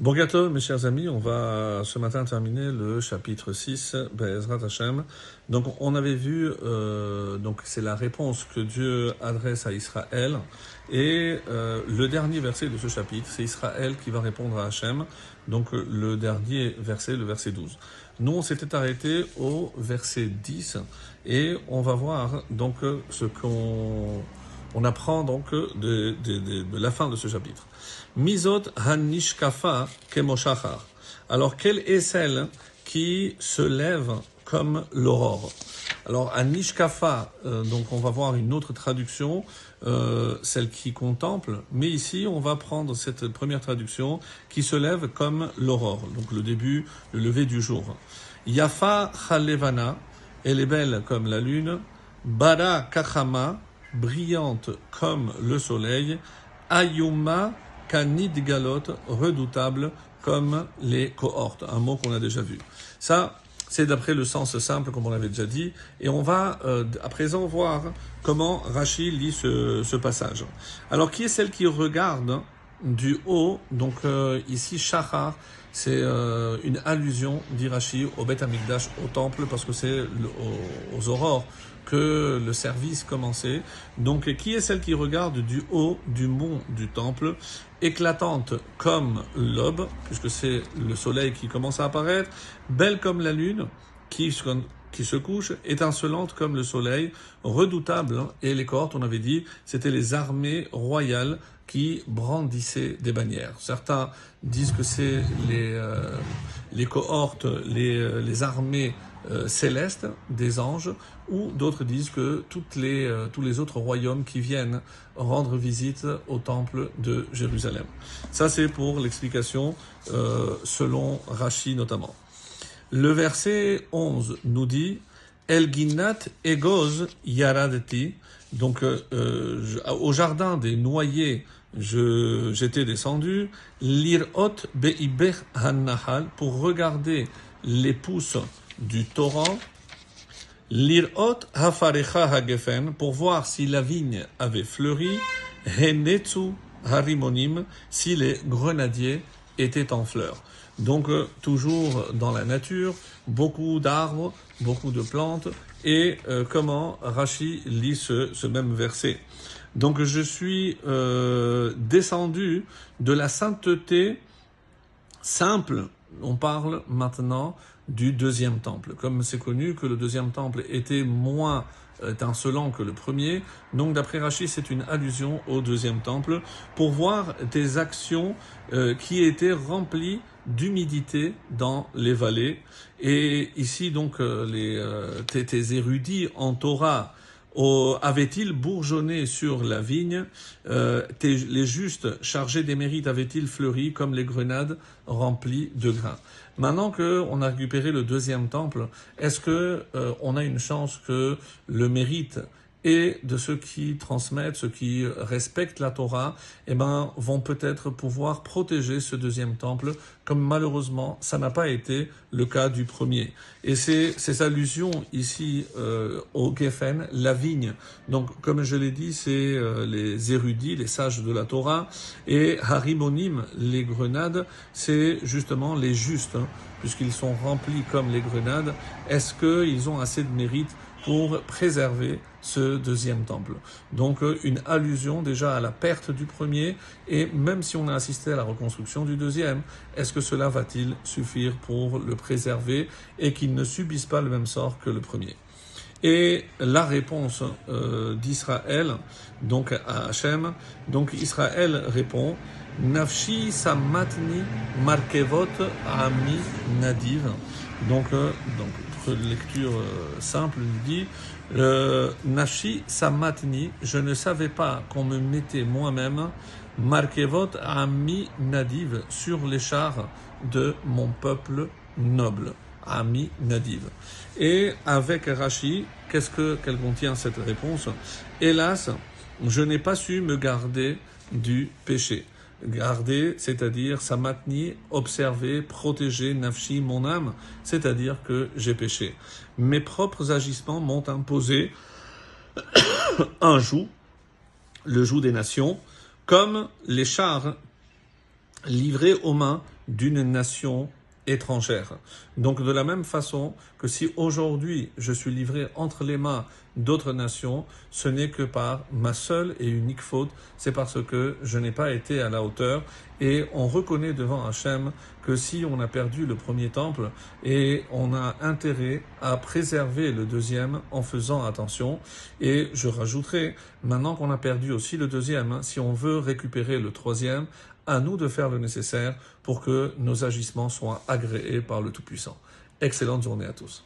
Bon gâteau, mes chers amis, on va ce matin terminer le chapitre 6, Be'ezrat Hashem. Donc, on avait vu, euh, donc c'est la réponse que Dieu adresse à Israël. Et euh, le dernier verset de ce chapitre, c'est Israël qui va répondre à Hachem. Donc, le dernier verset, le verset 12. Nous, on s'était arrêté au verset 10 et on va voir donc ce qu'on on apprend donc de, la fin de ce chapitre. Misot hanishkafa kemoshachar. Alors, quelle est celle qui se lève comme l'aurore? Alors, hanishkafa, euh, donc on va voir une autre traduction, euh, celle qui contemple, mais ici on va prendre cette première traduction qui se lève comme l'aurore, donc le début, le lever du jour. Yafa chalevana, elle est belle comme la lune, bara kachama, brillante comme le soleil, Ayuma Kanid Galot, redoutable comme les cohortes, un mot qu'on a déjà vu. Ça, c'est d'après le sens simple, comme on l'avait déjà dit, et on va euh, à présent voir comment Rachid lit ce, ce, passage. Alors, qui est celle qui regarde du haut? Donc euh, ici, Shachar, c'est euh, une allusion d'Irachi au Beth Amikdash, au temple, parce que c'est aux aurores que le service commençait. Donc, qui est celle qui regarde du haut du mont du temple, éclatante comme l'aube, puisque c'est le soleil qui commence à apparaître, belle comme la lune, qui, se couche, étincelante comme le soleil, redoutable, hein, et les cohortes, on avait dit, c'était les armées royales qui brandissaient des bannières. Certains disent que c'est les, euh, les cohortes, les, euh, armées euh, célestes des anges, ou d'autres disent que toutes les, euh, tous les autres royaumes qui viennent rendre visite au temple de Jérusalem. Ça, c'est pour l'explication selon Rashi notamment. Le verset 11 nous dit El Ginat Egoz Yaradeti. Donc, au jardin des noyers, je, j'étais descendu. Lirot Beiber Hannahal pour regarder les pousses du torrent. Lirot hafarecha hagefen, pour voir si la vigne avait fleuri, henetsu harimonim, si les grenadiers étaient en fleurs. Donc, euh, toujours dans la nature, beaucoup d'arbres, beaucoup de plantes, et euh, comment Rashi lit ce, ce, même verset? Donc, je suis euh, descendu de la sainteté simple. On parle maintenant du deuxième temple. Comme c'est connu que le deuxième temple était moins étincelant que le premier, donc d'après Rachid, c'est une allusion au deuxième temple pour voir des actions euh, qui étaient remplies d'humidité dans les vallées. Et ici, donc, euh, les, euh, tes érudits en Torah avait-il bourgeonné sur la vigne euh, Les justes chargés des mérites avaient-ils fleuri comme les grenades remplies de grains? Maintenant qu'on a récupéré le deuxième temple, est-ce que euh, on a une chance que le mérite et de ceux qui transmettent, ceux qui respectent la Torah, eh ben, vont peut-être pouvoir protéger ce deuxième temple, comme malheureusement ça n'a pas été le cas du premier. Et c'est ces allusions ici euh, au Geffen, la vigne. Donc, comme je l'ai dit, c'est euh, les érudits, les sages de la Torah, et Harimonim, les grenades, c'est justement les justes, hein, puisqu'ils sont remplis comme les grenades. Est-ce qu'ils ont assez de mérite pour préserver ce deuxième temple. Donc euh, une allusion déjà à la perte du premier et même si on a assisté à la reconstruction du deuxième, est-ce que cela va-t-il suffire pour le préserver et qu'il ne subisse pas le même sort que le premier? Et la réponse euh, d'Israël, donc à Hachem, donc Israël répond Nafshi samatni markevot ami nadiv. Donc, euh, donc lecture euh, simple nous dit euh, Nashi samatni, je ne savais pas qu'on me mettait moi-même markevot ami nadiv sur les chars de mon peuple noble. Ami Nadiv. Et avec Rashi, qu'est-ce que qu'elle contient cette réponse? Hélas, je n'ai pas su me garder du péché. Garder, c'est-à-dire samatni, observer, protéger nafshi, mon âme, c'est-à-dire que j'ai péché. Mes propres agissements m'ont imposé un joug, le joug des nations, comme les chars livré aux mains d'une nation étrangère. Donc de la même façon que si aujourd'hui je suis livré entre les mains d'autres nations, ce n'est que par ma seule et unique faute, c'est parce que je n'ai pas été à la hauteur et on reconnaît devant Hachem que si on a perdu le premier temple et on a intérêt à préserver le deuxième en faisant attention et je rajouterai maintenant qu'on a perdu aussi le deuxième, si on veut récupérer le troisième, à nous de faire le nécessaire pour que nos agissements soient agréés par le Tout-Puissant. Excellente journée à tous.